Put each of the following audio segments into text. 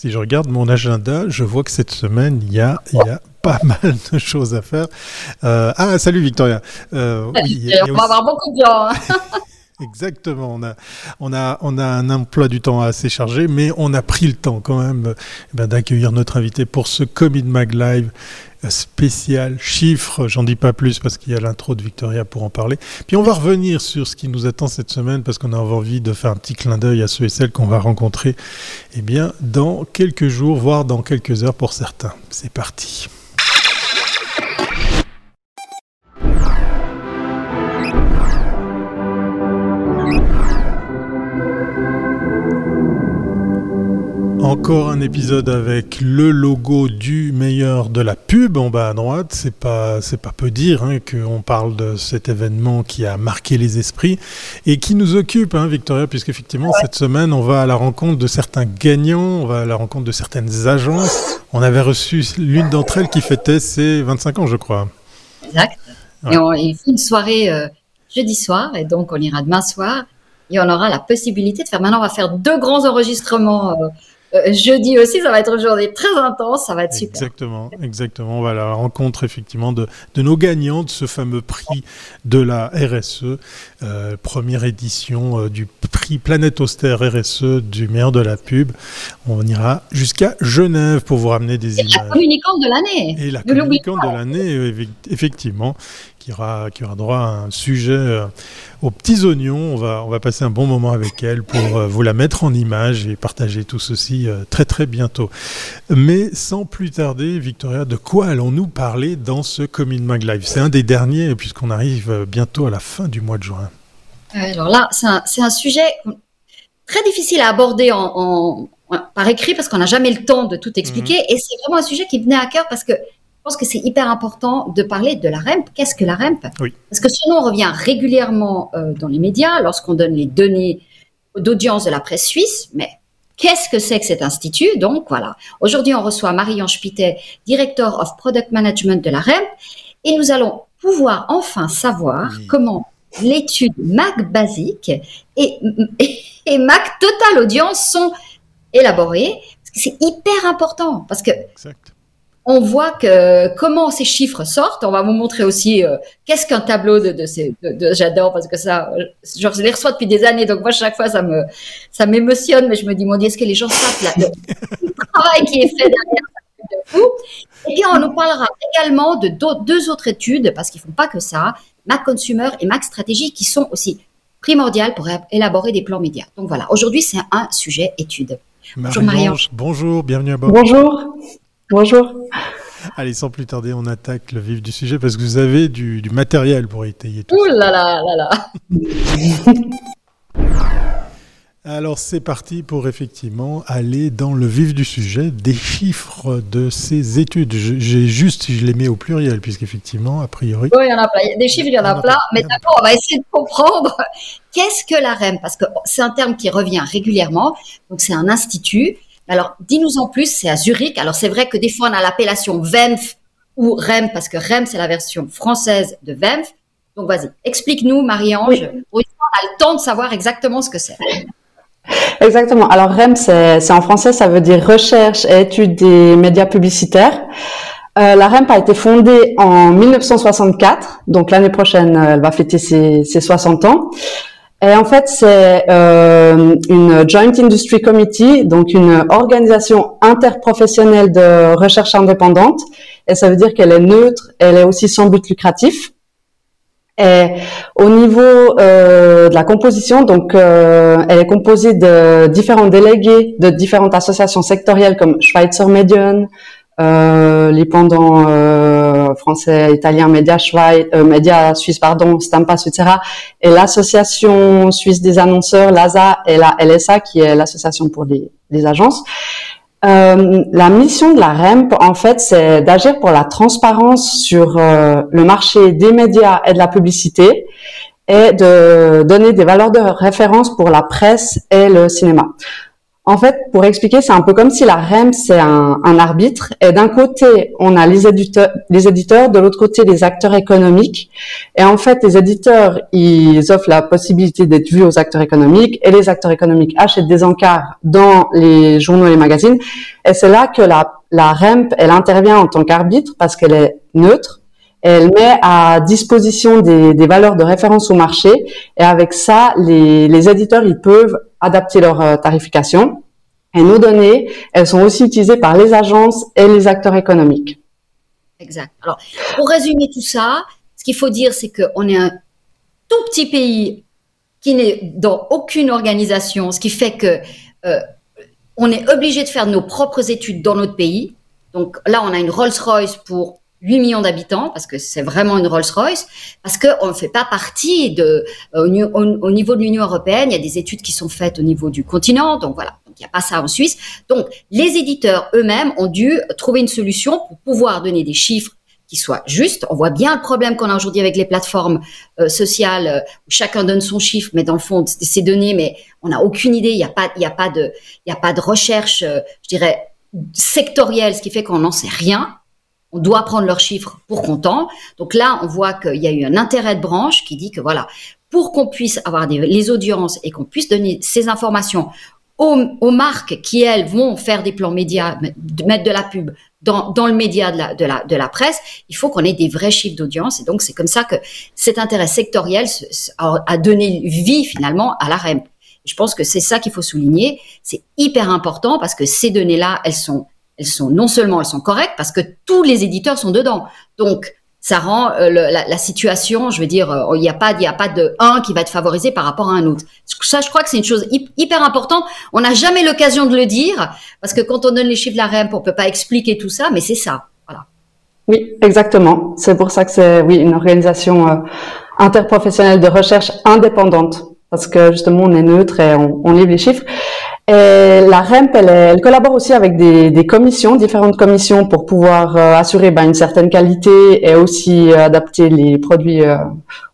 Si je regarde mon agenda, je vois que cette semaine, il y a, il y a pas mal de choses à faire. Euh, ah, salut Victoria. Euh, oui, on va avoir beaucoup de gens. Hein. Exactement. On a, on, a, on a un emploi du temps assez chargé, mais on a pris le temps quand même eh ben, d'accueillir notre invité pour ce Commit Mag Live spécial chiffre. J'en dis pas plus parce qu'il y a l'intro de Victoria pour en parler. Puis on va revenir sur ce qui nous attend cette semaine parce qu'on a envie de faire un petit clin d'œil à ceux et celles qu'on va rencontrer eh bien, dans quelques jours, voire dans quelques heures pour certains. C'est parti. Encore un épisode avec le logo du meilleur de la pub en bas à droite. C'est pas, c'est pas peu dire hein, qu'on parle de cet événement qui a marqué les esprits et qui nous occupe, hein, Victoria, puisqu'effectivement cette semaine on va à la rencontre de certains gagnants, on va à la rencontre de certaines agences. On avait reçu l'une d'entre elles qui fêtait ses 25 ans, je crois. Exact. Et on, il fait une soirée euh, jeudi soir et donc on ira demain soir et on aura la possibilité de faire. Maintenant, on va faire deux grands enregistrements. Euh, euh, jeudi aussi, ça va être une journée très intense, ça va être super. Exactement, exactement. On va à la rencontre effectivement de, de nos gagnants de ce fameux prix de la RSE, euh, première édition euh, du prix Planète Austère RSE du meilleur de la pub. On ira jusqu'à Genève pour vous ramener des images. Et la communicante de l'année. Et la communicante de l'année, effectivement, qui aura, qui aura droit à un sujet aux petits oignons. On va, on va passer un bon moment avec elle pour euh, vous la mettre en image et partager tout ceci euh, très très bientôt. Mais sans plus tarder, Victoria, de quoi allons-nous parler dans ce Commune Mag Live? C'est un des derniers puisqu'on arrive euh, bientôt à la fin du mois de juin. Alors là, c'est un, sujet très difficile à aborder en, par écrit parce qu'on n'a jamais le temps de tout expliquer. Mhm. Et c'est vraiment un sujet qui venait à cœur parce que pense que c'est hyper important de parler de la REMP. Qu'est-ce que la REMP? Parce que ce nom revient régulièrement euh, dans les médias lorsqu'on donne les données d'audience de la presse suisse, mais Qu'est-ce que c'est que cet institut? Donc voilà. Aujourd'hui, on reçoit Marie-Ange Pitet, Director of Product Management de la REMP, et nous allons pouvoir enfin savoir comment l'étude MAC basique et, et, MAC Total Audience sont élaborées. C'est hyper important. Parce que on voit que comment ces chiffres sortent. On va vous montrer aussi euh, qu'est-ce qu'un tableau de, de ces. De, J'adore parce que ça, je les reçois depuis des années, donc moi chaque fois ça me ça m'émotionne, mais je me dis mon Dieu, est-ce que les gens savent là, le travail qui est fait derrière Et puis on nous parlera également de deux autres études parce qu'ils font pas que ça, Mac Consumer et Mac Stratégie, qui sont aussi primordiales pour élaborer des plans médias. Donc voilà, aujourd'hui c'est un sujet étude. Bonjour Marianne. Bonjour, bienvenue à bord. Bonjour. Bonjour. Allez, sans plus tarder, on attaque le vif du sujet parce que vous avez du, matériel pour étayer tout Ouh là là là là Alors c'est parti pour effectivement aller dans le vif du sujet, des chiffres de ces études. J'ai juste, je les mets au pluriel, puisqu'effectivement, a priori... Oui, il y en a plein. Des chiffres, il y en a, plein. Mais d'abord, on va essayer de comprendre qu'est-ce que la REM, parce que c'est un terme qui revient régulièrement. Donc c'est un institut alors, dis-nous en plus, c'est à Zurich. Alors, c'est vrai que des fois, on a l'appellation VEMF ou REM, parce que REM, c'est la version française de VEMF. Donc, vas-y, explique-nous, Marie-Ange. On a le temps de savoir exactement ce que c'est. Exactement. Alors, REM, c'est en français, ça veut dire Recherche et étude des médias publicitaires. Euh, la REMP a été fondée en 1964, donc l'année prochaine, elle va fêter ses, ses 60 ans. Et en fait, c'est euh, une Joint Industry Committee, donc une organisation interprofessionnelle de recherche indépendante. Et ça veut dire qu'elle est neutre, elle est aussi sans but lucratif. Et au niveau euh, de la composition, donc euh, elle est composée de différents délégués de différentes associations sectorielles comme Schweizer Medien, euh, les pendants euh, français, italiens, médias Schweiz, euh, médias suisses, pardon, Stampas, etc. Et l'association suisse des annonceurs, l'ASA, et la LSA, qui est l'association pour les, les agences. Euh, la mission de la REMP, en fait, c'est d'agir pour la transparence sur euh, le marché des médias et de la publicité et de donner des valeurs de référence pour la presse et le cinéma. En fait, pour expliquer, c'est un peu comme si la REM, c'est un, un, arbitre. Et d'un côté, on a les éditeurs, les éditeurs, de l'autre côté, les acteurs économiques. Et en fait, les éditeurs, ils offrent la possibilité d'être vus aux acteurs économiques. Et les acteurs économiques achètent des encarts dans les journaux et les magazines. Et c'est là que la, la REMP, elle intervient en tant qu'arbitre parce qu'elle est neutre. Elle met à disposition des, valeurs de référence au marché et avec ça, les, les éditeurs, ils peuvent adapter leur euh, tarification. Et nos données, elles sont aussi utilisées par les agences et les acteurs économiques. Exact. Alors, pour résumer tout ça, ce qu'il faut dire, c'est qu'on est un tout petit pays qui n'est dans aucune organisation, ce qui fait que euh, on est obligé de faire nos propres études dans notre pays. Donc là, on a une Rolls-Royce pour 8 millions d'habitants, parce que c'est vraiment une Rolls-Royce, parce qu'on ne fait pas partie de, euh, au, niveau de l'Union européenne, il y a des études qui sont faites au niveau du continent, donc voilà, il n'y a pas ça en Suisse. Donc les éditeurs eux-mêmes ont dû trouver une solution pour pouvoir donner des chiffres qui soient justes. On voit bien le problème qu'on a aujourd'hui avec les plateformes euh, sociales euh, où chacun donne son chiffre, mais dans le fond, c'est données, mais on n'a aucune idée. Il n'y a pas, a pas de, a pas de recherche, je dirais sectorielle, ce qui fait qu'on n'en sait rien on doit prendre leurs chiffres pour comptant. Donc là, on voit qu'il y a eu un intérêt de branche qui dit que voilà, pour qu'on puisse avoir des, les audiences et qu'on puisse donner ces informations aux, marques qui, elles, vont faire des plans médias, mettre de la pub dans, le média de la, de, la, de la presse, il faut qu'on ait des vrais chiffres d'audience. Et donc, c'est comme ça que cet intérêt sectoriel a donné vie finalement à la REM. Je pense que c'est ça qu'il faut souligner. C'est hyper important parce que ces données-là, elles sont elles sont non seulement elles sont correctes parce que tous les éditeurs sont dedans. Donc ça rend euh, la, situation, je veux dire, euh, il n'y a pas, il de un qui va être favorisé par rapport à un autre. Ça, je crois que c'est une chose hyper importante. On n'a jamais l'occasion de le dire parce que quand on donne les chiffres de la REM, on peut pas expliquer tout ça, mais c'est ça. Voilà. Oui, exactement. C'est pour ça que c'est oui une organisation euh, interprofessionnelle de recherche indépendante parce que justement on est neutre et on livre les chiffres. Et la REMP, elle, elle, collabore aussi avec des, des, commissions, différentes commissions pour pouvoir euh, assurer ben, une certaine qualité et aussi euh, adapter les produits euh,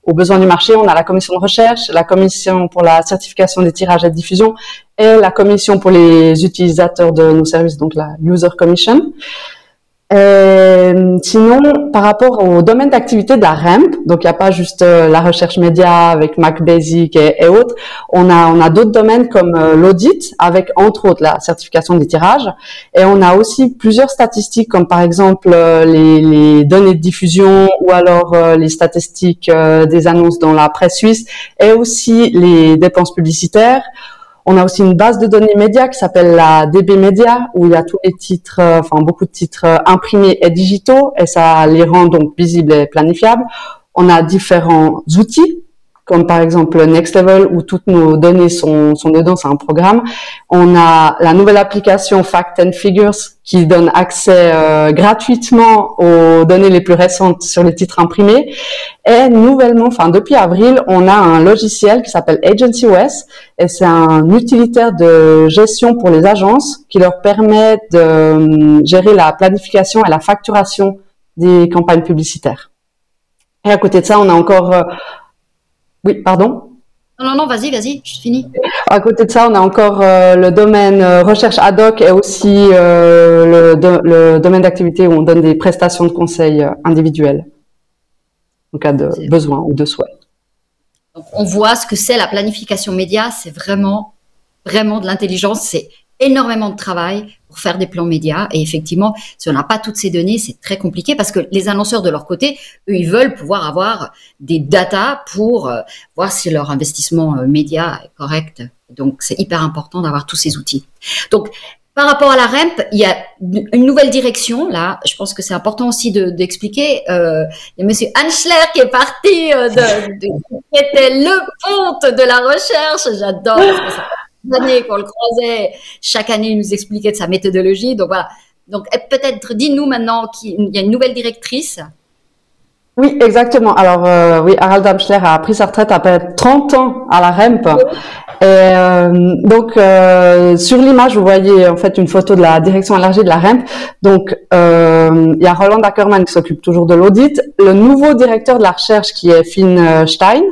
aux besoins du marché. On a la commission de recherche, la commission pour la certification des tirages et diffusion et la commission pour les utilisateurs de nos services, donc la User Commission. Sinon, par rapport au domaine d'activité de la REMP, donc il n'y a pas juste euh, la recherche média avec Mac Basic et, autres, on a on a d'autres domaines comme euh, l'audit avec entre autres la certification des tirages et on a aussi plusieurs statistiques comme par exemple les, les, données de diffusion ou alors les statistiques des annonces dans la presse suisse et aussi les dépenses publicitaires. On a aussi une base de données médias qui s'appelle la DB Media, où il y a tous les titres, euh, enfin beaucoup de titres euh, imprimés et digitaux, et ça les rend donc visibles et planifiables. On a différents outils comme par exemple Next Level où toutes nos données sont, sont dedans, c'est un programme. On a la nouvelle application Fact and Figures qui donne accès euh, gratuitement aux données les plus récentes sur les titres imprimés. Et nouvellement, enfin depuis avril, on a un logiciel qui s'appelle Agency OS et c'est un utilitaire de gestion pour les agences qui leur permet de euh, gérer la planification et la facturation des campagnes publicitaires. Et à côté de ça, on a encore euh, oui, pardon? Non, non, non, vas-y, vas-y, je finis. À côté de ça, on a encore euh, le domaine euh, recherche ad hoc et aussi euh, le, domaine d'activité où on donne des prestations de conseil individuels en cas de besoin ou de souhait. Donc, on voit ce que c'est la planification média, c'est vraiment, vraiment de l'intelligence, c'est énormément de travail pour faire des plans médias. Et effectivement, si on n'a pas toutes ces données, c'est très compliqué parce que les annonceurs de leur côté, eux, ils veulent pouvoir avoir des datas pour euh, voir si leur investissement euh, média est correct. Donc, c'est hyper important d'avoir tous ces outils. Donc, par rapport à la REMP, il y a une nouvelle direction là. Je pense que c'est important aussi d'expliquer. De, euh, il y a Monsieur Hanschler qui est parti, euh, de, qui était le ponte de la recherche. J'adore années qu'on le croisait, chaque année il nous expliquait de sa méthodologie. Donc voilà. Donc eh, peut-être dis-nous maintenant qu'il y a une nouvelle directrice. Oui, exactement. Alors euh, oui, Harald Amschler a pris sa retraite après 30 ans à la REMP. Et, euh, donc euh, sur l'image, vous voyez en fait une photo de la direction élargie de la REMP. Donc il y a Roland Ackermann qui s'occupe toujours de l'audit, le nouveau directeur de la recherche qui est Finn Stein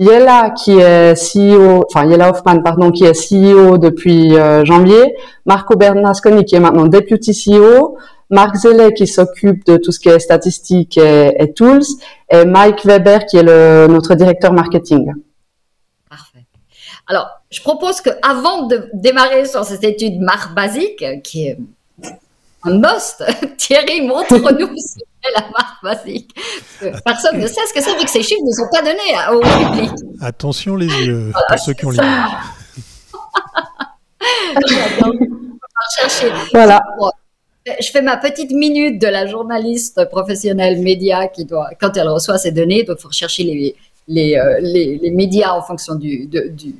Yella qui est CEO, enfin Yella Hoffman pardon, qui est CEO depuis euh, janvier, Marco Bernasconi qui est maintenant Deputy CEO, Marc Zellet qui s'occupe de tout ce qui est statistiques et, tools, et Mike Weber qui est notre directeur marketing. Parfait. Alors, je propose que avant de démarrer sur cette étude marque basique, qui est un must, Thierry, montre-nous la marque basique. Personne ne sait ce que c'est vu que ces chiffres ne sont pas donnés au public. Attention les yeux pour ceux qui ont l'image. voilà. Je fais ma petite minute de la journaliste professionnelle média qui doit, quand elle reçoit ces données, donc il faut rechercher les, les, euh, les, les, médias en fonction du, du,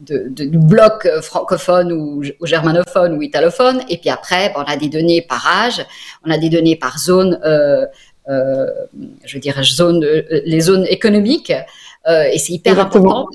du bloc francophone ou, germanophone ou italophone. Et puis après, on a des données par âge, on a des données par zone, euh, euh, je dirais zone, euh, les zones économiques. Et c'est hyper important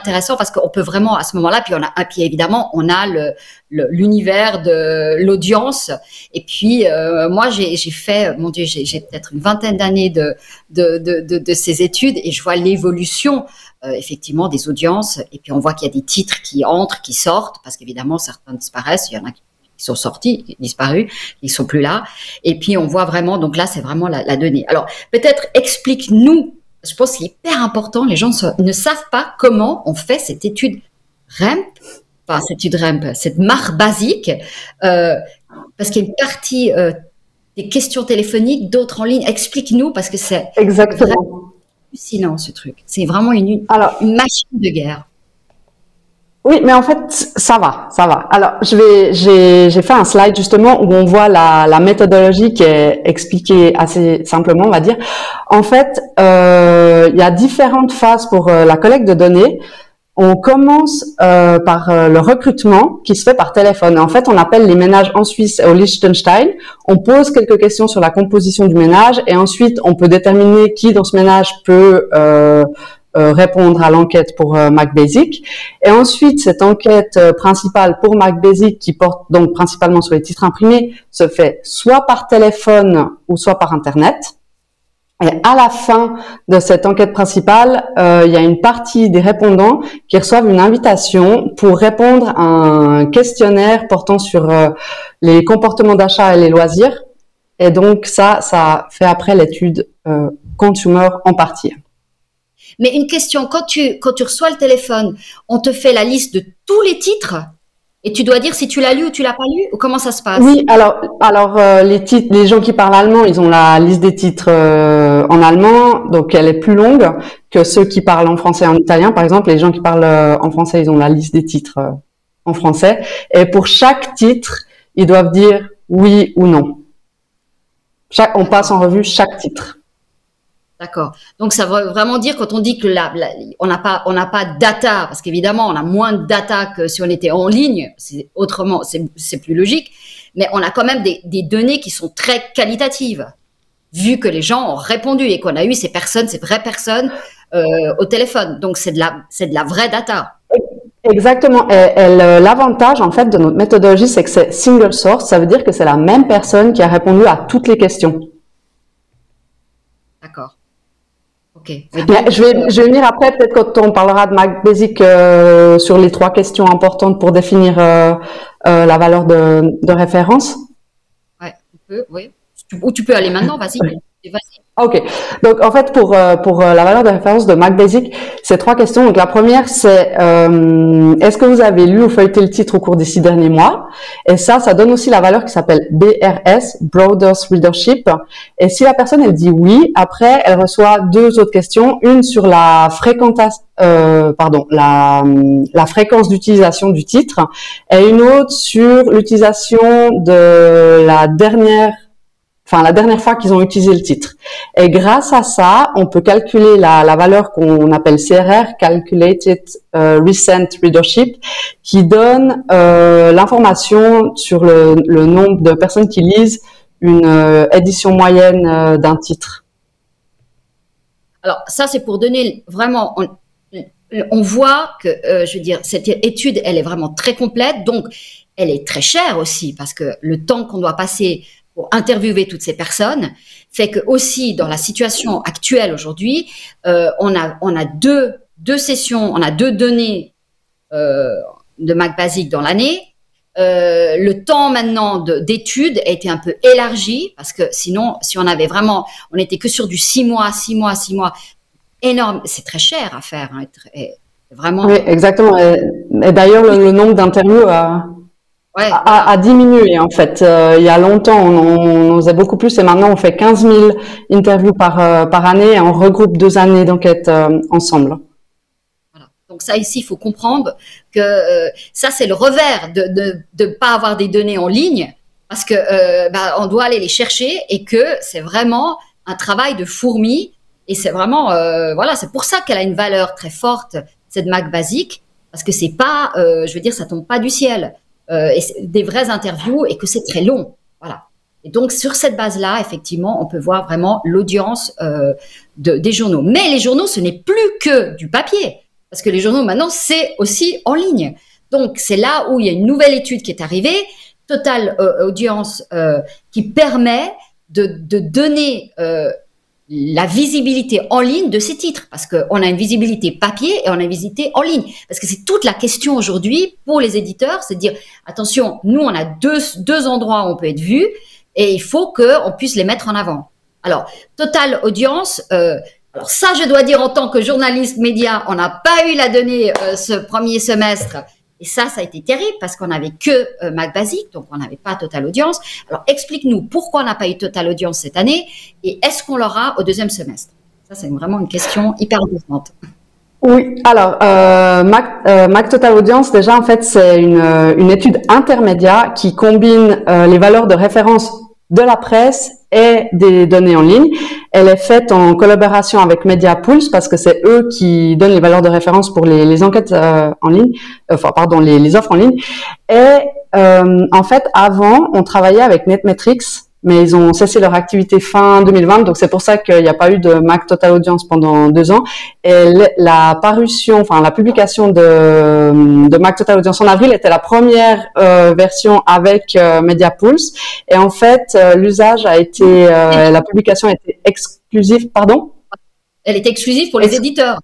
intéressant parce qu'on peut vraiment à ce moment-là, puis on a, puis évidemment on a le l'univers de l'audience. Et puis euh, moi j'ai fait, mon Dieu, j'ai peut-être une vingtaine d'années de de, de, de ces études et je vois l'évolution euh, effectivement des audiences. Et puis on voit qu'il y a des titres qui entrent, qui sortent, parce qu'évidemment certains disparaissent. Il y en a qui sont sortis, disparus, ils sont plus là. Et puis on voit vraiment, donc là c'est vraiment la, la donnée. Alors peut-être explique-nous je pense qu'il est hyper important. Les gens ne savent pas comment on fait cette étude REMP, enfin cette étude REMP, cette marque basique, euh, parce qu'il y a une partie euh, des questions téléphoniques, d'autres en ligne. Explique-nous parce que c'est exactement hallucinant ce truc. C'est vraiment une, Alors, une machine de guerre. Oui, mais en fait, ça va, ça va. Alors, je vais, j'ai, j'ai fait un slide justement où on voit la, la méthodologie qui est expliquée assez simplement, on va dire. En fait, euh, il y a différentes phases pour euh, la collecte de données. On commence euh, par euh, le recrutement qui se fait par téléphone. En fait, on appelle les ménages en Suisse et au Liechtenstein. On pose quelques questions sur la composition du ménage et ensuite on peut déterminer qui dans ce ménage peut euh, répondre à l'enquête pour euh, MacBasic. Et ensuite, cette enquête euh, principale pour MacBasic, qui porte donc principalement sur les titres imprimés, se fait soit par téléphone ou soit par Internet. Et à la fin de cette enquête principale, il y a une partie des répondants qui reçoivent une invitation pour répondre à un questionnaire portant sur les comportements d'achat et les loisirs. Et donc ça, ça fait après l'étude consumer en partie. Mais une question, quand tu, quand tu reçois le téléphone, on te fait la liste de tous les titres et tu dois dire si tu l'as lu ou tu l'as pas lu ou comment ça se passe? Oui, alors alors euh, les les gens qui parlent allemand, ils ont la liste des titres euh, en allemand, donc elle est plus longue que ceux qui parlent en français et en italien. Par exemple, les gens qui parlent euh, en français, ils ont la liste des titres en français. Et pour chaque titre, ils doivent dire oui ou non. On passe en revue chaque titre. D'accord. Donc ça veut vraiment dire quand on dit que la, on n'a pas on n'a pas data parce qu'évidemment on a moins de data que si on était en ligne, c'est autrement c'est plus logique, mais on a quand même des, des, données qui sont très qualitatives vu que les gens ont répondu et qu'on a eu ces personnes, ces vraies personnes euh, au téléphone. Donc c'est de la c'est de la vraie data. Exactement. L'avantage en fait de notre méthodologie, c'est que c'est single source. Ça veut dire que c'est la même personne qui a répondu à toutes les questions. D'accord je, vais, je vais venir après, peut-être quand on parlera de Mac Basic euh, sur les trois questions importantes pour définir euh, euh, la valeur de, de référence. Ouais, oui. Ou tu peux aller maintenant, vas-y. Ok. Donc en fait pour euh, pour euh, la valeur de référence de MacBasic, c'est trois questions. Donc la première c'est euh, est-ce que vous avez lu ou feuilleté le titre au cours des six derniers mois? Et ça, ça donne aussi la valeur qui s'appelle BRS, Broaders Readership. Et si la personne elle dit oui, après elle reçoit deux autres questions, une sur la fréquentation euh, pardon, la, la fréquence d'utilisation du titre et une autre sur l'utilisation de la dernière enfin la dernière fois qu'ils ont utilisé le titre. Et grâce à ça, on peut calculer la, valeur qu'on appelle CRR, Calculated euh, Recent Readership, qui donne euh, l'information sur le, nombre de personnes qui lisent une euh, édition moyenne d'un titre. Alors ça, c'est pour donner vraiment. On, on voit que, je veux dire, cette étude, elle est vraiment très complète, donc elle est très chère aussi parce que le temps qu'on doit passer pour interviewer toutes ces personnes, fait que aussi dans la situation actuelle aujourd'hui, euh, on a on a deux deux sessions, on a deux données de Mac Basic dans l'année. le temps maintenant d'études a été un peu élargi parce que sinon, si on avait vraiment, on était que sur du six mois, six mois, six mois, énorme. C'est très cher à faire. Hein, vraiment. Oui, exactement. Et, d'ailleurs, le, nombre d'interviews a, a, diminué en fait. Euh, il y a longtemps, on, on, faisait beaucoup plus et maintenant on fait 15 000 interviews par, euh, par année et on regroupe deux années d'enquête euh, ensemble. Voilà. Donc ça ici, il faut comprendre que ça c'est le revers de ne de, pas avoir des données en ligne parce que bah, on doit aller les chercher et que c'est vraiment un travail de fourmi et c'est vraiment, euh, voilà, c'est pour ça qu'elle a une valeur très forte, cette Mac basique, parce que c'est pas, euh, je veux dire, ça tombe pas du ciel, euh, et des vraies interviews et que c'est très long, voilà. Et donc sur cette base-là, effectivement, on peut voir vraiment l'audience euh, de, des journaux. Mais les journaux, ce n'est plus que du papier, parce que les journaux maintenant, c'est aussi en ligne. Donc c'est là où il y a une nouvelle étude qui est arrivée, Total euh, Audience, euh, qui permet de, de donner la visibilité en ligne de ces titres, parce qu'on a une visibilité papier et on a une visibilité en ligne. Parce que c'est toute la question aujourd'hui pour les éditeurs, c'est de dire, attention, nous, on a deux, deux endroits où on peut être vu, et il faut qu'on puisse les mettre en avant. Alors, Total Audience, euh, alors ça, je dois dire en tant que journaliste média, on n'a pas eu la donnée euh, ce premier semestre et ça, ça a été terrible parce qu'on n'avait que euh, Mac Basic, donc on n'avait pas Total Audience. Alors explique-nous pourquoi on n'a pas eu Total Audience cette année et est-ce qu'on l'aura au deuxième semestre? Ça, c'est vraiment une question hyper importante. Oui, alors euh, Mac, euh, Total Audience, déjà en fait, c'est une, euh, une étude intermédiaire qui combine euh, les valeurs de référence de la presse et des données en ligne. Elle est faite en collaboration avec MediaPulse parce que c'est eux qui donnent les valeurs de référence pour les, enquêtes euh, en ligne, enfin pardon, les, les, offres en ligne. Et euh, en fait, avant, on travaillait avec NetMetrics mais ils ont cessé leur activité fin 2020, donc c'est pour ça qu'il n'y a pas eu de Mac Total Audience pendant deux ans. Et la parution, enfin la publication de, de Mac Total Audience en avril était la première euh, version avec euh, MediaPulse. Et en fait, euh, l'usage a été, euh, la publication a été exclusive, pardon? Elle était exclusive pour les éditeurs.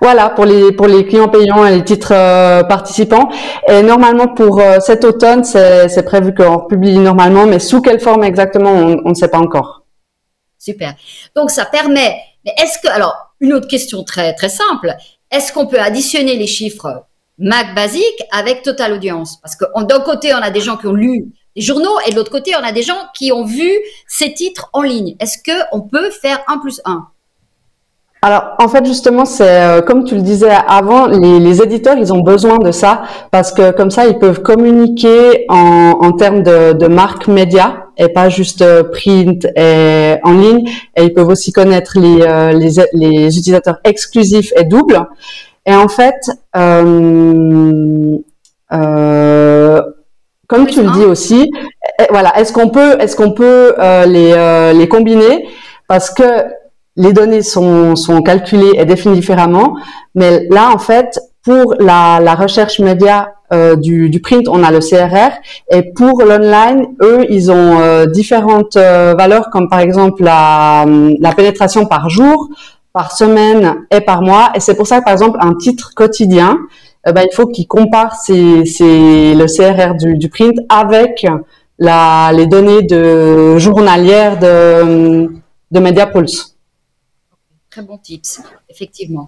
Voilà, pour les pour les clients payants et les titres euh, participants. Et normalement pour euh, cet automne, c'est prévu qu'on publie normalement, mais sous quelle forme exactement, on, ne sait pas encore. Super. Donc ça permet. Mais est-ce que alors une autre question très très simple, est-ce qu'on peut additionner les chiffres Mac basique avec Total Audience? Parce que d'un côté on a des gens qui ont lu les journaux et de l'autre côté on a des gens qui ont vu ces titres en ligne. Est-ce que on peut faire un plus un? Alors, en fait, justement, c'est euh, comme tu le disais avant, les, les, éditeurs, ils ont besoin de ça parce que comme ça, ils peuvent communiquer en, en termes de, de marque média et pas juste euh, print et en ligne. Et ils peuvent aussi connaître les, euh, les, les utilisateurs exclusifs et doubles. Et en fait, euh, euh, comme tu le dis aussi, eh, voilà, est-ce qu'on peut, est-ce qu'on peut les, les combiner? Parce que les données sont, sont calculées et définies différemment, mais là, en fait, pour la, la recherche média euh, du, du, print, on a le CRR, et pour l'online, eux, ils ont euh, différentes euh, valeurs, comme par exemple la, la pénétration par jour, par semaine et par mois, et c'est pour ça que, par exemple, un titre quotidien, ben, il faut qu'il compare ses, ses, le CRR du, du print avec la, les données de journalières de, de MediaPulse. Très bon tips, effectivement.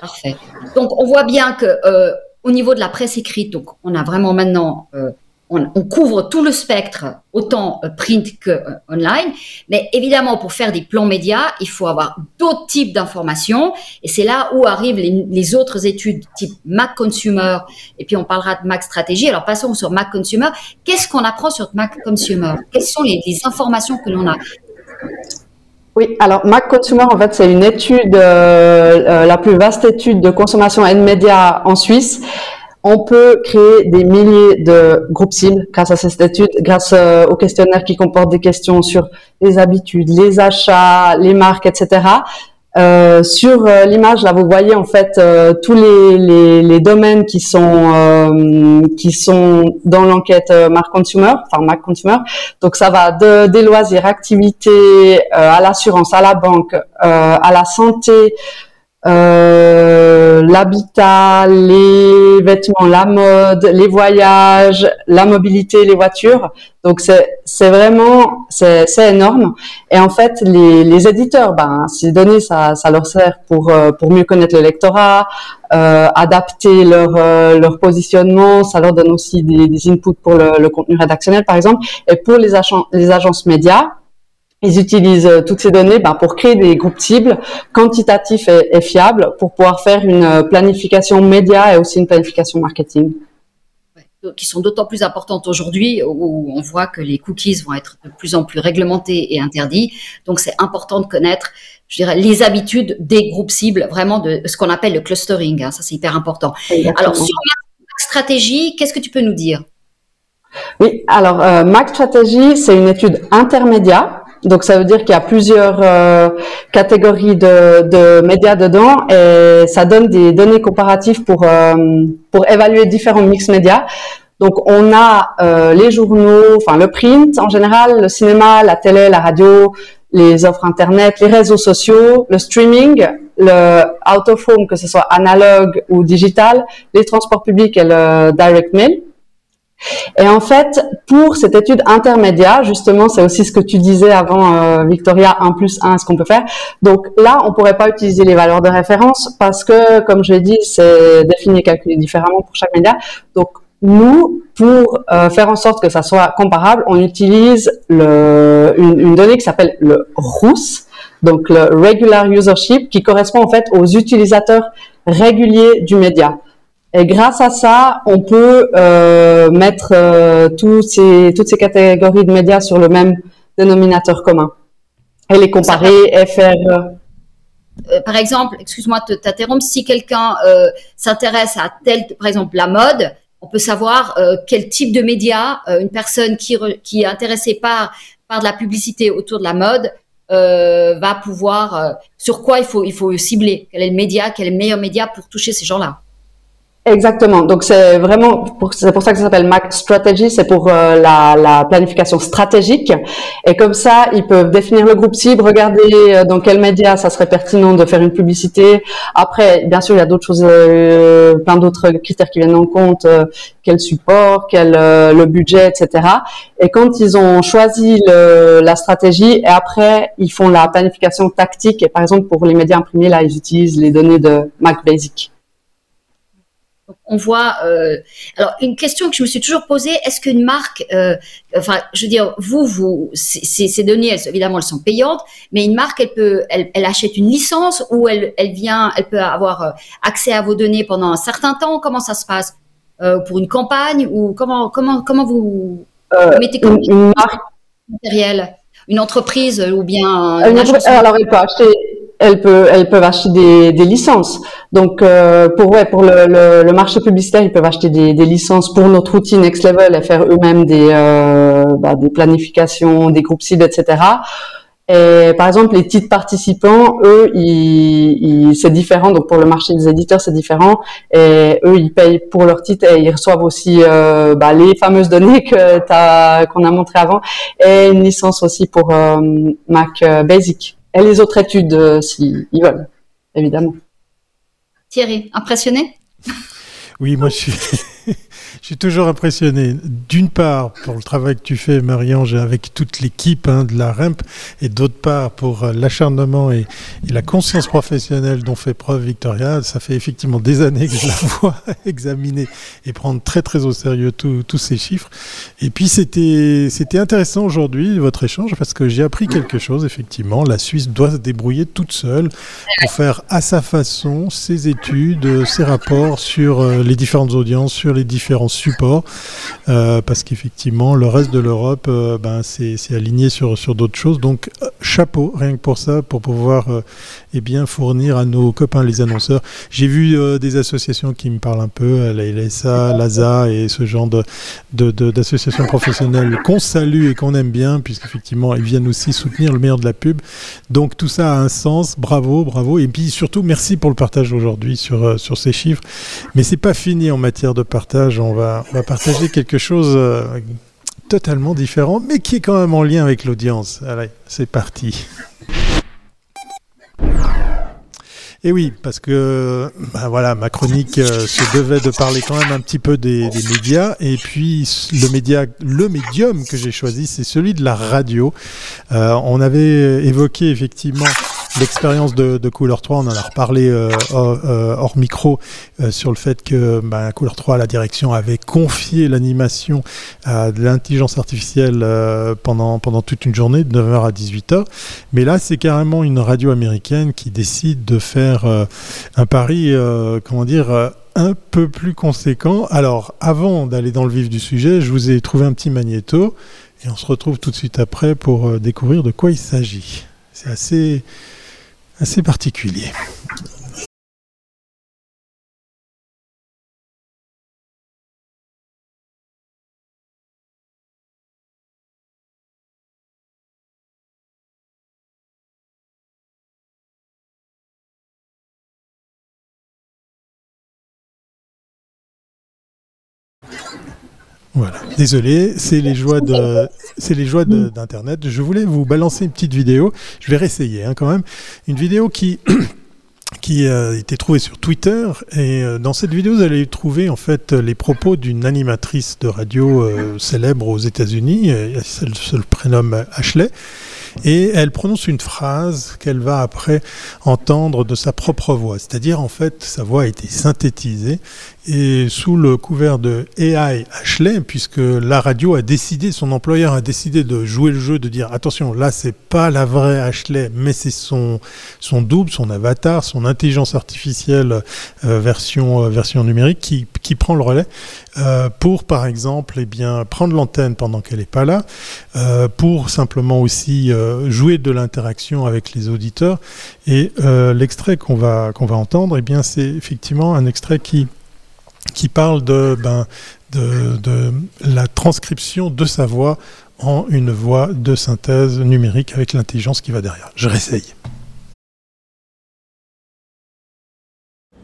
Parfait. Donc, on voit bien que euh, au niveau de la presse écrite, donc on a vraiment maintenant, euh, on, couvre tout le spectre, autant euh, print que online. Mais évidemment, pour faire des plans médias, il faut avoir d'autres types d'informations. Et c'est là où arrivent les, autres études type Mac Consumer. Et puis on parlera de Mac Stratégie. Alors passons sur Mac Consumer. Qu'est-ce qu'on apprend sur Mac Consumer? Quelles sont les, les informations que l'on a? Oui, alors Mac Consumer, en fait, c'est une étude, euh, euh, la plus vaste étude de consommation et de médias en Suisse. On peut créer des milliers de groupes cibles grâce à cette étude, grâce euh, au questionnaire qui comporte des questions sur les habitudes, les achats, les marques, etc. Euh, sur euh, l'image, là, vous voyez en fait euh, tous les, les, les, domaines qui sont euh, qui sont dans l'enquête Mark Consumer, enfin Consumer. Donc ça va de des loisirs, activités, à l'assurance, à la banque, à la santé, euh, l'habitat, les vêtements, la mode, les voyages, la mobilité, les voitures. Donc c'est vraiment c'est énorme. Et en fait les les éditeurs, ben ces données ça ça leur sert pour euh, pour mieux connaître le lectorat, euh, adapter leur euh, leur positionnement. Ça leur donne aussi des, des inputs pour le, le contenu rédactionnel par exemple. Et pour les les agences médias ils utilisent euh, toutes ces données ben, pour créer des groupes cibles quantitatifs et, fiables pour pouvoir faire une euh, planification média et aussi une planification marketing. Qui sont d'autant plus importantes aujourd'hui où on voit que les cookies vont être de plus en plus réglementés et interdits. Donc c'est important de connaître, je dirais, les habitudes des groupes cibles, vraiment de ce qu'on appelle le clustering. Hein. ça c'est hyper important. Alors sur ma stratégie, qu'est-ce que tu peux nous dire? Oui, alors euh, Mac Strategy, c'est une étude intermédiaire donc ça veut dire qu'il y a plusieurs euh, catégories de, de, médias dedans et ça donne des données comparatives pour euh, pour évaluer différents mix médias. Donc on a euh, les journaux, enfin le print en général, le cinéma, la télé, la radio, les offres internet, les réseaux sociaux, le streaming, le out of home que ce soit analogue ou digital, les transports publics et le direct mail. Et en fait, pour cette étude intermédiaire, justement, c'est aussi ce que tu disais avant, euh, Victoria, 1 plus 1, ce qu'on peut faire. Donc là, on pourrait pas utiliser les valeurs de référence parce que, comme je l'ai dit, c'est défini et calculé différemment pour chaque média. Donc nous, pour euh, faire en sorte que ça soit comparable, on utilise une donnée qui s'appelle le RUS, donc le Regular Usership, qui correspond en fait aux utilisateurs réguliers du média. Et grâce à ça, on peut euh, mettre euh, tous ces, toutes ces catégories de médias sur le même dénominateur commun et les comparer et faire. Euh, par exemple, excuse-moi de t'interrompre, si quelqu'un s'intéresse à tel, par exemple, la mode, on peut savoir quel type de médias une personne qui, qui est intéressée par, par de la publicité autour de la mode va pouvoir, sur quoi il faut, il faut cibler, quel est le média, quel est le meilleur média pour toucher ces gens-là? Exactement. Donc c'est vraiment c'est pour ça que ça s'appelle Mac Strategy, c'est pour euh, la, la, planification stratégique. Et comme ça, ils peuvent définir le groupe cible, regarder euh, dans quel média ça serait pertinent de faire une publicité. Après, bien sûr, il y a d'autres choses, euh, plein d'autres critères qui viennent en compte, quel support, quel le budget, etc. Et quand ils ont choisi le, la stratégie, et après ils font la planification tactique. Et par exemple pour les médias imprimés, là, ils utilisent les données de Mac Basic on voit. Euh, alors, une question que je me suis toujours posée est-ce qu'une marque, euh, enfin, je veux dire, vous, vous, ces données, elles, évidemment, elles sont payantes, mais une marque, elle peut, elle, elle achète une licence ou elle, elle vient, elle peut avoir euh, accès à vos données pendant un certain temps? Comment ça se passe euh, pour une campagne ou comment, comment, comment vous, mettez comme une, marque matériel, une entreprise ou bien une, alors, elle peut acheter elles peuvent, elles peuvent acheter des, des licences. Donc euh, pour ouais, pour le, le, le, marché publicitaire, ils peuvent acheter des, des, licences pour notre outil Next Level et faire eux-mêmes des, euh, bah, des planifications, des groupes cibles, etc. Et par exemple, les titres participants, eux, ils, ils, c'est différent. Donc pour le marché des éditeurs, c'est différent. Et eux, ils payent pour leur titre et ils reçoivent aussi euh, bah, les fameuses données que qu'on a montré avant et une licence aussi pour euh, Mac euh, Basic et les autres études euh, s'ils veulent, évidemment. Thierry, impressionné? Oui, moi je suis, je suis toujours impressionné, d'une part, pour le travail que tu fais, Marie-Ange, avec toute l'équipe hein, de la REMP, et d'autre part, pour euh, l'acharnement et, et, la conscience professionnelle dont fait preuve Victoria. Ça fait effectivement des années que je la vois examiner et prendre très très au sérieux tous ces chiffres. Et puis, c'était intéressant aujourd'hui, votre échange, parce que j'ai appris quelque chose, effectivement. La Suisse doit se débrouiller toute seule pour faire à sa façon ses études, ses rapports sur euh, les différentes audiences, sur les différents support, euh, parce qu'effectivement, le reste de l'Europe, euh, ben, c'est aligné sur, sur d'autres choses. Donc, euh, chapeau, rien que pour ça, pour pouvoir eh bien, fournir à nos copains les annonceurs. J'ai vu des associations qui me parlent un peu, la LSA, l'ASA et ce genre d'associations de, de, professionnelles qu'on salue et qu'on aime bien, puisqu'effectivement, ils viennent aussi soutenir le meilleur de la pub. Donc, tout ça a un sens. Bravo, bravo. Et puis, surtout, merci pour le partage aujourd'hui sur, sur ces chiffres. Mais c'est pas fini en matière de partage. On va partager quelque chose euh, totalement différent, mais qui est quand même en lien avec l'audience. Allez, c'est parti. Et oui, parce que bah voilà, ma chronique euh, se devait de parler quand même un petit peu des, des médias. Et puis le média, le médium que j'ai choisi, c'est celui de la radio. Euh, on avait évoqué effectivement l'expérience de, de, Couleur 3, on en a reparlé euh, euh hors, micro euh, sur le fait que bah, Couleur 3, la direction avait confié l'animation à de l'intelligence artificielle pendant, pendant toute une journée, de 9h à 18h. Mais là, c'est carrément une radio américaine qui décide de faire un pari, comment dire, un peu plus conséquent. Alors, avant d'aller dans le vif du sujet, je vous ai trouvé un petit magnéto et on se retrouve tout de suite après pour découvrir de quoi il s'agit. C'est assez, assez particulier. Voilà. Désolé, c'est les joies de, c'est les joies d'internet. Je voulais vous balancer une petite vidéo. Je vais réessayer hein, quand même. Une vidéo qui qui a été trouvée sur Twitter et euh, dans cette vidéo vous allez trouver en fait les propos d'une animatrice de radio euh, célèbre aux États-Unis. Elle se prénomme Ashley et elle prononce une phrase qu'elle va après entendre de sa propre voix. C'est-à-dire, en fait, sa voix a été synthétisée et sous le couvert de AI Ashley, puisque la radio a décidé, son employeur a décidé de jouer le jeu, de dire attention, là c'est pas la vraie Ashley, mais c'est son, son double, son avatar, son intelligence artificielle euh, version, euh, version numérique qui, qui prend le relais euh, pour par exemple eh bien, prendre l'antenne pendant qu'elle n'est pas là, pour simplement aussi jouer de l'interaction avec les auditeurs. Et l'extrait qu'on va, qu'on va entendre, eh bien, c'est effectivement un extrait qui qui parle de, ben, de, la transcription de sa voix en une voix de synthèse numérique avec l'intelligence qui va derrière. Je réessaye.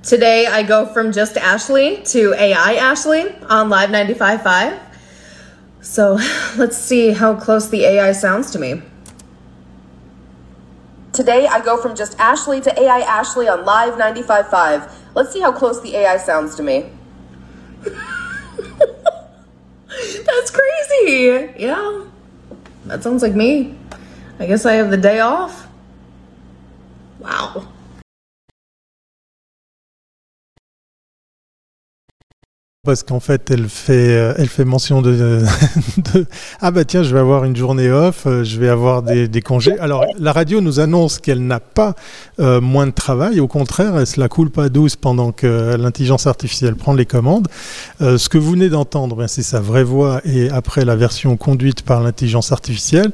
Today I go from just Ashley to AI Ashley on Live 95.5. So let's see how close the AI sounds to me. Today I go from just Ashley to AI Ashley on Live 95.5. Let's see how close the AI sounds to me. That's crazy. Yeah. That sounds like me. I guess I have the day off. Wow. Parce qu'en fait, elle fait, euh, elle fait mention de, ah bah tiens, je vais avoir une journée off, euh, je vais avoir des, congés. Alors la radio nous annonce qu'elle n'a pas euh, moins de travail, au contraire, elle se la coule pas douce pendant que l'intelligence artificielle prend les commandes. Ce que vous venez d'entendre, ben, c'est sa vraie voix et après la version conduite par l'intelligence artificielle.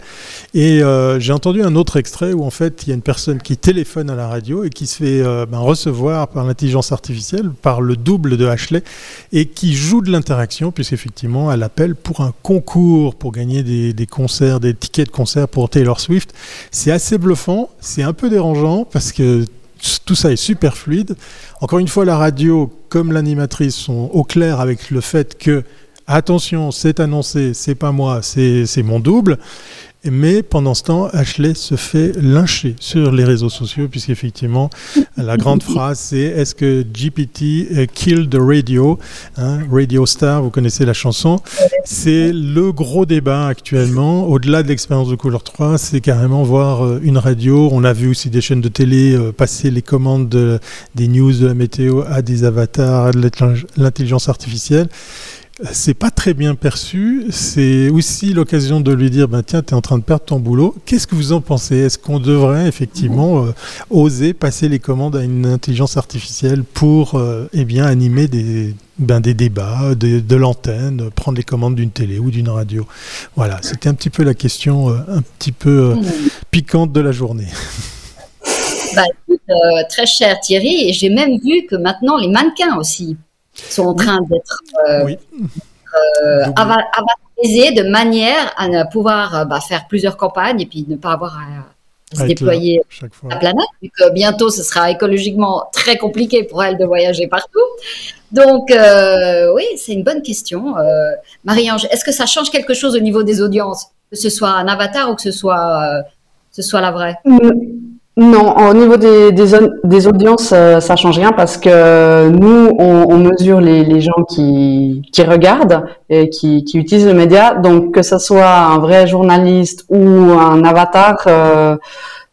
Et j'ai entendu un autre extrait où en fait il y a une personne qui téléphone à la radio et qui se fait ben, recevoir par l'intelligence artificielle, par le double de Ashley et qui joue de l'interaction, puisqu'effectivement, elle appelle pour un concours pour gagner des, des, concerts, des tickets de concert pour Taylor Swift. C'est assez bluffant, c'est un peu dérangeant parce que tout ça est super fluide. Encore une fois, la radio, comme l'animatrice, sont au clair avec le fait que attention, c'est annoncé, c'est pas moi, c'est mon double. Mais pendant ce temps, Ashley se fait lyncher sur les réseaux sociaux, puisqu'effectivement, la grande phrase, c'est est-ce que GPT kill the radio? Hein, Radio Star, vous connaissez la chanson. C'est le gros débat actuellement. Au-delà de l'expérience de Couleur 3, c'est carrément voir euh, une radio. On a vu aussi des chaînes de télé euh, passer les commandes de, des news de la météo à des avatars, à de l'intelligence artificielle c'est pas très bien perçu. C'est aussi l'occasion de lui dire, ben tiens, tu es en train de perdre ton boulot. Qu'est-ce que vous en pensez? Est-ce qu'on devrait effectivement euh, oser passer les commandes à une intelligence artificielle pour euh, eh bien, animer des, ben, des débats, de, de l'antenne, prendre les commandes d'une télé ou d'une radio? Voilà, c'était un petit peu la question euh, un petit peu piquante de la journée. Bah, écoute, très cher Thierry, j'ai même vu que maintenant les mannequins aussi sont en train d'être euh, oui. euh, avatarisés de manière à ne pouvoir euh, bah, faire plusieurs campagnes et puis ne pas avoir à se déployer la planète, vu que bientôt ce sera écologiquement très compliqué pour elle de voyager partout. Donc euh, oui, c'est une bonne question. Euh, Marie-Ange, est-ce que ça change quelque chose au niveau des audiences, que ce soit un avatar ou que ce soit, euh, ce soit la vraie? Mm. Non, au niveau des, des, des audiences, euh, ça change rien parce que nous, on, on mesure les, les, gens qui, qui regardent et qui, qui, utilisent le média. Donc, que ce soit un vrai journaliste ou un avatar, euh,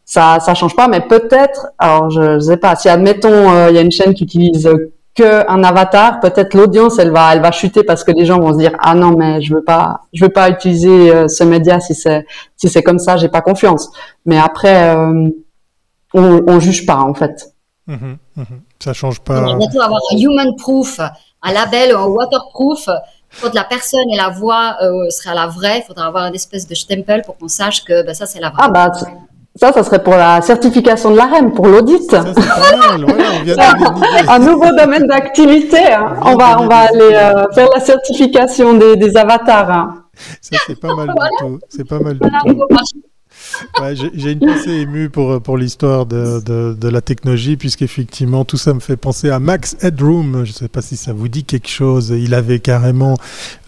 ça ça change pas. Mais peut-être, alors je, je sais pas, si admettons euh, il y a une chaîne qui utilise que un avatar, peut-être l'audience elle va elle va chuter parce que les gens vont se dire ah non mais je veux pas je veux pas utiliser euh, ce média si c'est si c'est comme ça j'ai pas confiance. Mais après on, on juge pas en fait. Mmh, mmh. Ça change pas. Il faut avoir un human proof, un label, un waterproof. Quand la personne et la voix euh, sera la vraie, il faudra avoir une espèce de stempel pour qu'on sache que ben, ça c'est la vraie. Ah bah ça, ça serait pour la certification de l'AREM, pour l'audit. un nouveau domaine d'activité. Hein. On va, on va aller euh, faire la certification des, des avatars. Hein. Ça, c'est pas mal du tout. C'est pas mal du tout. J'ai une pensée émue pour, pour l'histoire de, de, la technologie, puisqu'effectivement, tout ça me fait penser à Max Headroom. Je ne sais pas si ça vous dit quelque chose. Il avait carrément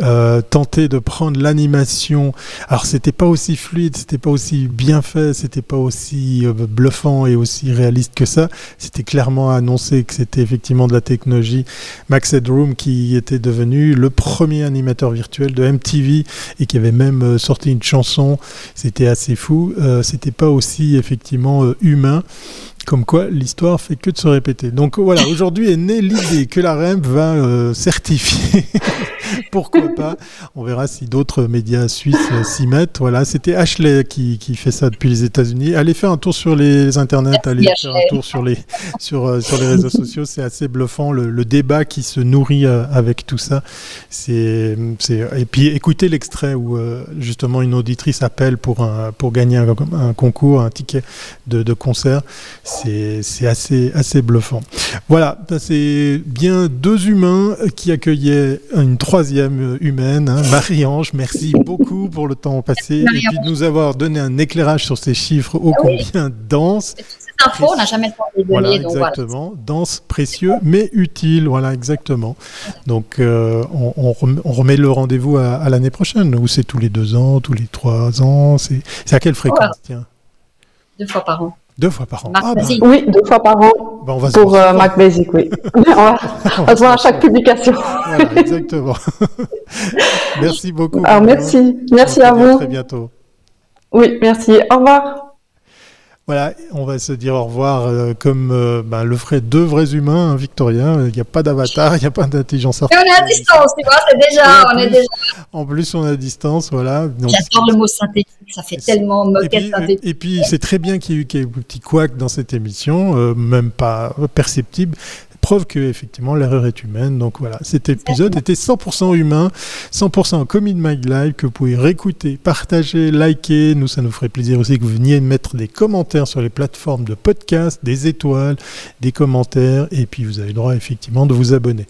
euh, tenté de prendre l'animation. Alors, c'était pas aussi fluide, c'était pas aussi bien fait, c'était pas aussi euh, bluffant et aussi réaliste que ça. C'était clairement annoncé que c'était effectivement de la technologie. Max Headroom, qui était devenu le premier animateur virtuel de MTV et qui avait même euh, sorti une chanson. C'était assez fou. Euh, c'était pas aussi effectivement euh, humain. Comme quoi, l'histoire fait que de se répéter. Donc voilà, aujourd'hui est née l'idée que la REM va euh, certifier. Pourquoi pas? On verra si d'autres médias suisses s'y mettent. Voilà, c'était Ashley qui, qui, fait ça depuis les États-Unis. Allez faire un tour sur les internets, allez faire un tour sur les sur sur les réseaux sociaux. C'est assez bluffant le, le, débat qui se nourrit avec tout ça. C'est c'est et puis écoutez l'extrait où justement une auditrice appelle pour un pour gagner un, un concours, un ticket de, de concert c'est assez, assez bluffant. Voilà, c'est bien deux humains qui accueillaient une troisième humaine, hein, Marie-Ange. Merci beaucoup pour le temps passé et puis de nous avoir donné un éclairage sur ces chiffres ô ah combien denses. Cette info, on n'a jamais le temps de les donner. Voilà, exactement. Donc Dense, précieux, mais utile. Voilà, exactement. Donc, euh, on, on, remet le rendez-vous à, à l'année prochaine, ou c'est tous les deux ans, tous les trois ans C'est à quelle fréquence voilà. tiens? Deux fois par an. Deux fois par an. Ah, bah. Oui, deux fois par an. Bah, on va pour euh, Mac Basic, oui. on va, on va se voir à chaque publication. Voilà, exactement. merci beaucoup. Alors, merci. Merci à vous. À très bientôt. Oui, merci. Au revoir. Voilà, on va se dire au revoir euh, comme euh, ben, le ferait deux vrais humains, hein, Victorien. Il n'y a pas d'avatar, il n'y a pas d'intelligence artificielle. on est à distance, tu vois, c'est déjà, on plus, est déjà. En plus, on est à distance, voilà. J'adore le mot synthétique, ça fait tellement moquette synthétique. Et puis, c'est très bien qu'il y ait eu quelques petits couacs dans cette émission, euh, même pas perceptible preuve que effectivement l'erreur est humaine. Donc voilà, cet épisode était 100% humain, 100% Commit My Live que vous pouvez réécouter, partager, liker. Nous, ça nous ferait plaisir aussi que vous veniez mettre des commentaires sur les plateformes de podcast, des étoiles, des commentaires, et puis vous avez le droit effectivement de vous abonner.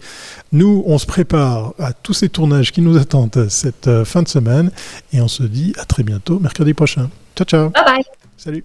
Nous, on se prépare à tous ces tournages qui nous attendent cette fin de semaine, et on se dit à très bientôt, mercredi prochain. Ciao, ciao. Bye bye. Salut.